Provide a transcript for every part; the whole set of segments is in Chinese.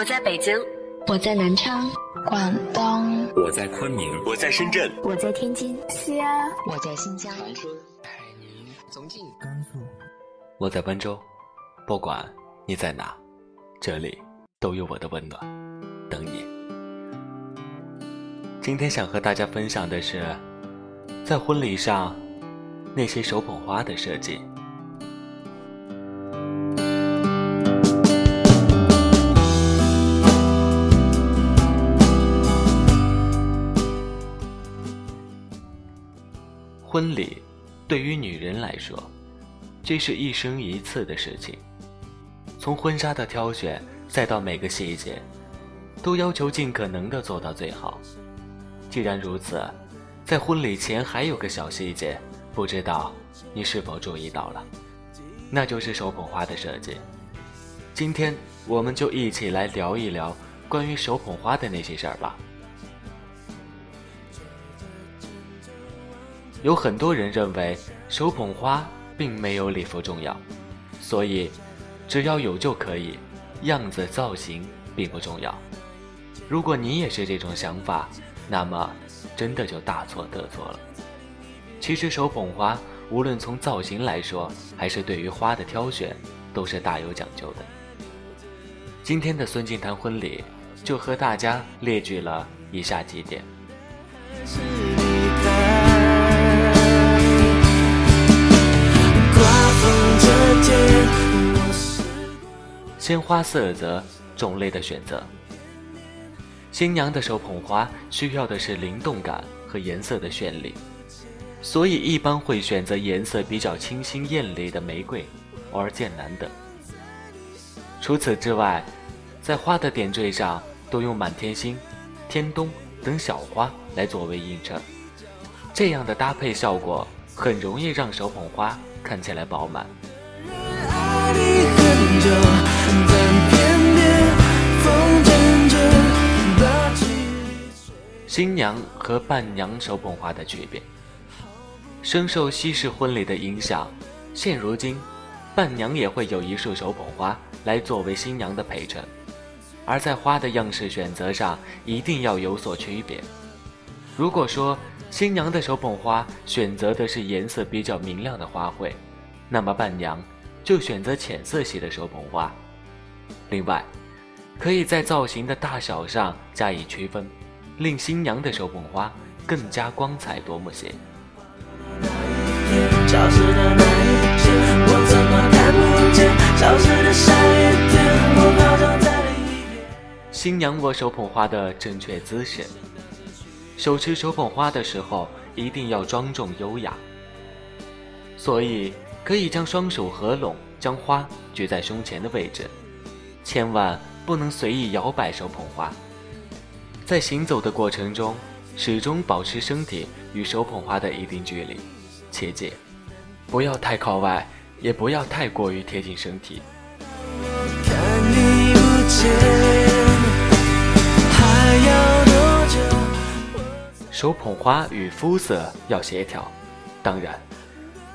我在北京，我在南昌，广东，我在昆明，我在深圳，我在天津，西安，我在新疆，长春、海宁、重庆、甘肃，我在温州。不管你在哪，这里都有我的温暖等你。今天想和大家分享的是，在婚礼上那些手捧花的设计。婚礼对于女人来说，这是一生一次的事情。从婚纱的挑选，再到每个细节，都要求尽可能的做到最好。既然如此，在婚礼前还有个小细节，不知道你是否注意到了？那就是手捧花的设计。今天我们就一起来聊一聊关于手捧花的那些事儿吧。有很多人认为手捧花并没有礼服重要，所以只要有就可以，样子造型并不重要。如果你也是这种想法，那么真的就大错特错了。其实手捧花无论从造型来说，还是对于花的挑选，都是大有讲究的。今天的孙静谈婚礼就和大家列举了以下几点。鲜花色泽、种类的选择。新娘的手捧花需要的是灵动感和颜色的绚丽，所以一般会选择颜色比较清新艳丽的玫瑰、or 剑兰等。除此之外，在花的点缀上都用满天星、天冬等小花来作为映衬，这样的搭配效果很容易让手捧花看起来饱满。新娘和伴娘手捧花的区别。深受西式婚礼的影响，现如今，伴娘也会有一束手捧花来作为新娘的陪衬，而在花的样式选择上一定要有所区别。如果说新娘的手捧花选择的是颜色比较明亮的花卉，那么伴娘就选择浅色系的手捧花。另外，可以在造型的大小上加以区分，令新娘的手捧花更加光彩夺目些。新娘握手捧花的正确姿势，手持手捧花的时候一定要庄重优雅，所以可以将双手合拢，将花举在胸前的位置。千万不能随意摇摆手捧花，在行走的过程中，始终保持身体与手捧花的一定距离，切记不要太靠外，也不要太过于贴近身体。手捧花与肤色要协调，当然，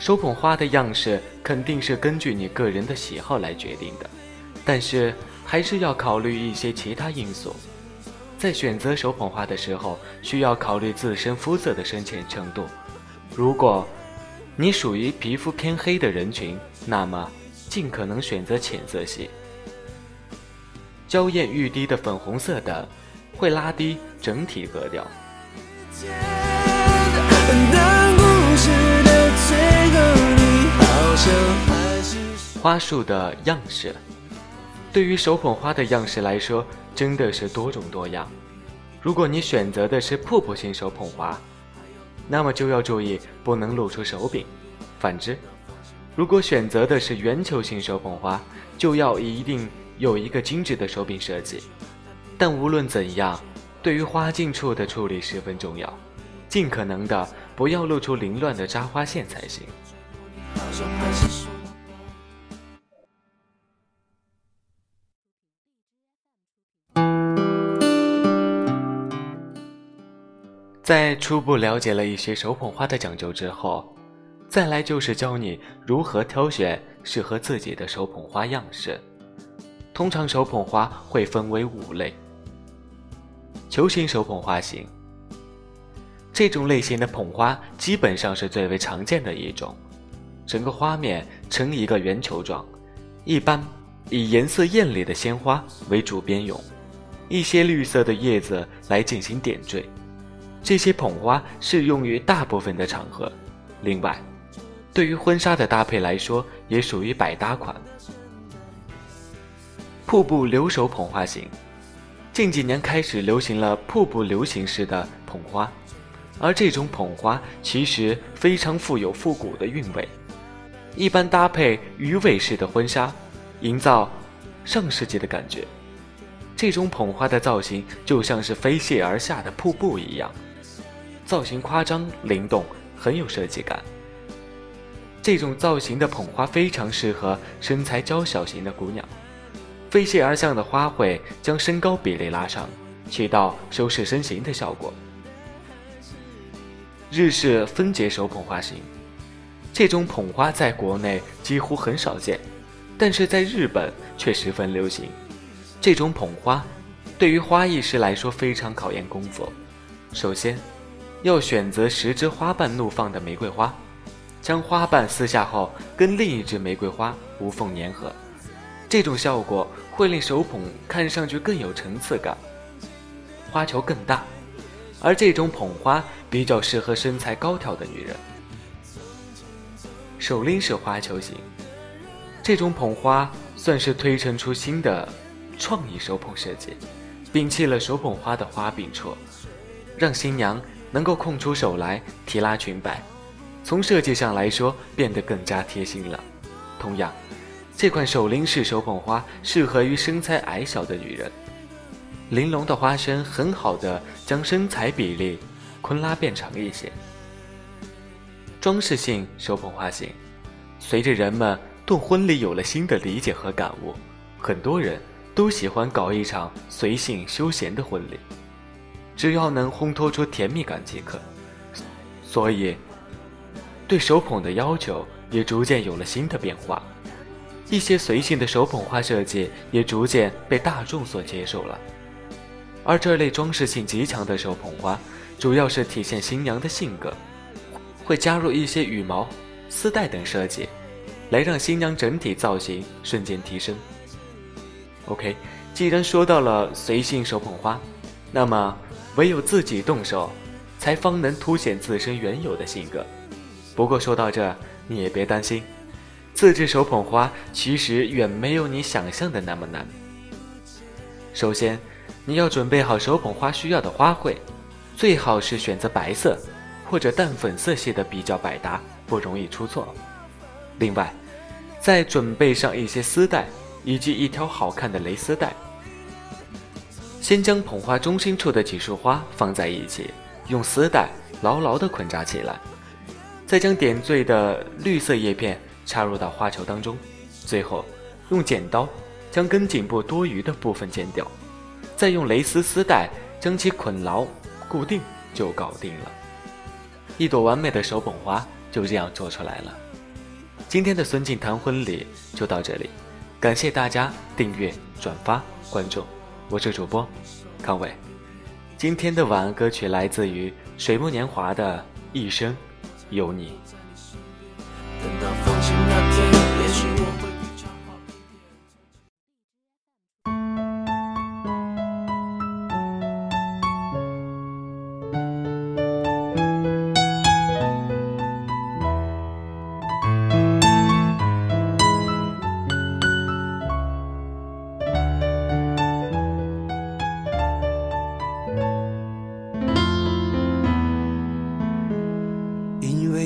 手捧花的样式肯定是根据你个人的喜好来决定的。但是还是要考虑一些其他因素，在选择手捧花的时候，需要考虑自身肤色的深浅程度。如果你属于皮肤偏黑的人群，那么尽可能选择浅色系。娇艳欲滴的粉红色等，会拉低整体格调。花束的样式。对于手捧花的样式来说，真的是多种多样。如果你选择的是瀑布型手捧花，那么就要注意不能露出手柄；反之，如果选择的是圆球形手捧花，就要一定有一个精致的手柄设计。但无论怎样，对于花茎处的处理十分重要，尽可能的不要露出凌乱的扎花线才行。在初步了解了一些手捧花的讲究之后，再来就是教你如何挑选适合自己的手捧花样式。通常手捧花会分为五类。球形手捧花型，这种类型的捧花基本上是最为常见的一种，整个花面呈一个圆球状，一般以颜色艳丽的鲜花为主边用，一些绿色的叶子来进行点缀。这些捧花适用于大部分的场合，另外，对于婚纱的搭配来说，也属于百搭款。瀑布留手捧花型。近几年开始流行了瀑布流行式的捧花，而这种捧花其实非常富有复古的韵味，一般搭配鱼尾式的婚纱，营造上世纪的感觉。这种捧花的造型就像是飞泻而下的瀑布一样，造型夸张灵动，很有设计感。这种造型的捧花非常适合身材娇小型的姑娘。飞泻而下的花卉将身高比例拉上，起到修饰身形的效果。日式分节手捧花型，这种捧花在国内几乎很少见，但是在日本却十分流行。这种捧花对于花艺师来说非常考验功夫。首先，要选择十枝花瓣怒放的玫瑰花，将花瓣撕下后跟另一支玫瑰花无缝粘合。这种效果会令手捧看上去更有层次感，花球更大，而这种捧花比较适合身材高挑的女人。手拎式花球型，这种捧花算是推陈出新的创意手捧设计，摒弃了手捧花的花柄处，让新娘能够空出手来提拉裙摆，从设计上来说变得更加贴心了。同样。这款手拎式手捧花适合于身材矮小的女人，玲珑的花身很好的将身材比例昆拉变长一些。装饰性手捧花型，随着人们对婚礼有了新的理解和感悟，很多人都喜欢搞一场随性休闲的婚礼，只要能烘托出甜蜜感即可。所以，对手捧的要求也逐渐有了新的变化。一些随性的手捧花设计也逐渐被大众所接受了，而这类装饰性极强的手捧花，主要是体现新娘的性格，会加入一些羽毛、丝带等设计，来让新娘整体造型瞬间提升。OK，既然说到了随性手捧花，那么唯有自己动手，才方能凸显自身原有的性格。不过说到这，你也别担心。自制手捧花其实远没有你想象的那么难。首先，你要准备好手捧花需要的花卉，最好是选择白色或者淡粉色系的，比较百搭，不容易出错。另外，再准备上一些丝带以及一条好看的蕾丝带。先将捧花中心处的几束花放在一起，用丝带牢牢地捆扎起来，再将点缀的绿色叶片。插入到花球当中，最后用剪刀将根颈部多余的部分剪掉，再用蕾丝丝带将其捆牢固定，就搞定了。一朵完美的手捧花就这样做出来了。今天的孙静谈婚礼就到这里，感谢大家订阅、转发、关注，我是主播康伟。今天的晚安歌曲来自于水木年华的《一生有你》。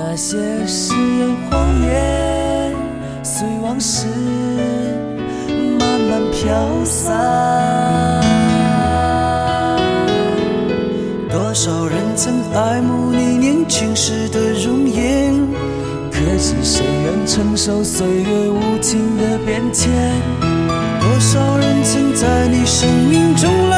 那些誓言谎言，随往事慢慢。飘散。多少人曾爱慕你年轻时的容颜，可知谁愿承受岁月无情的变迁？多少人曾在你生命中来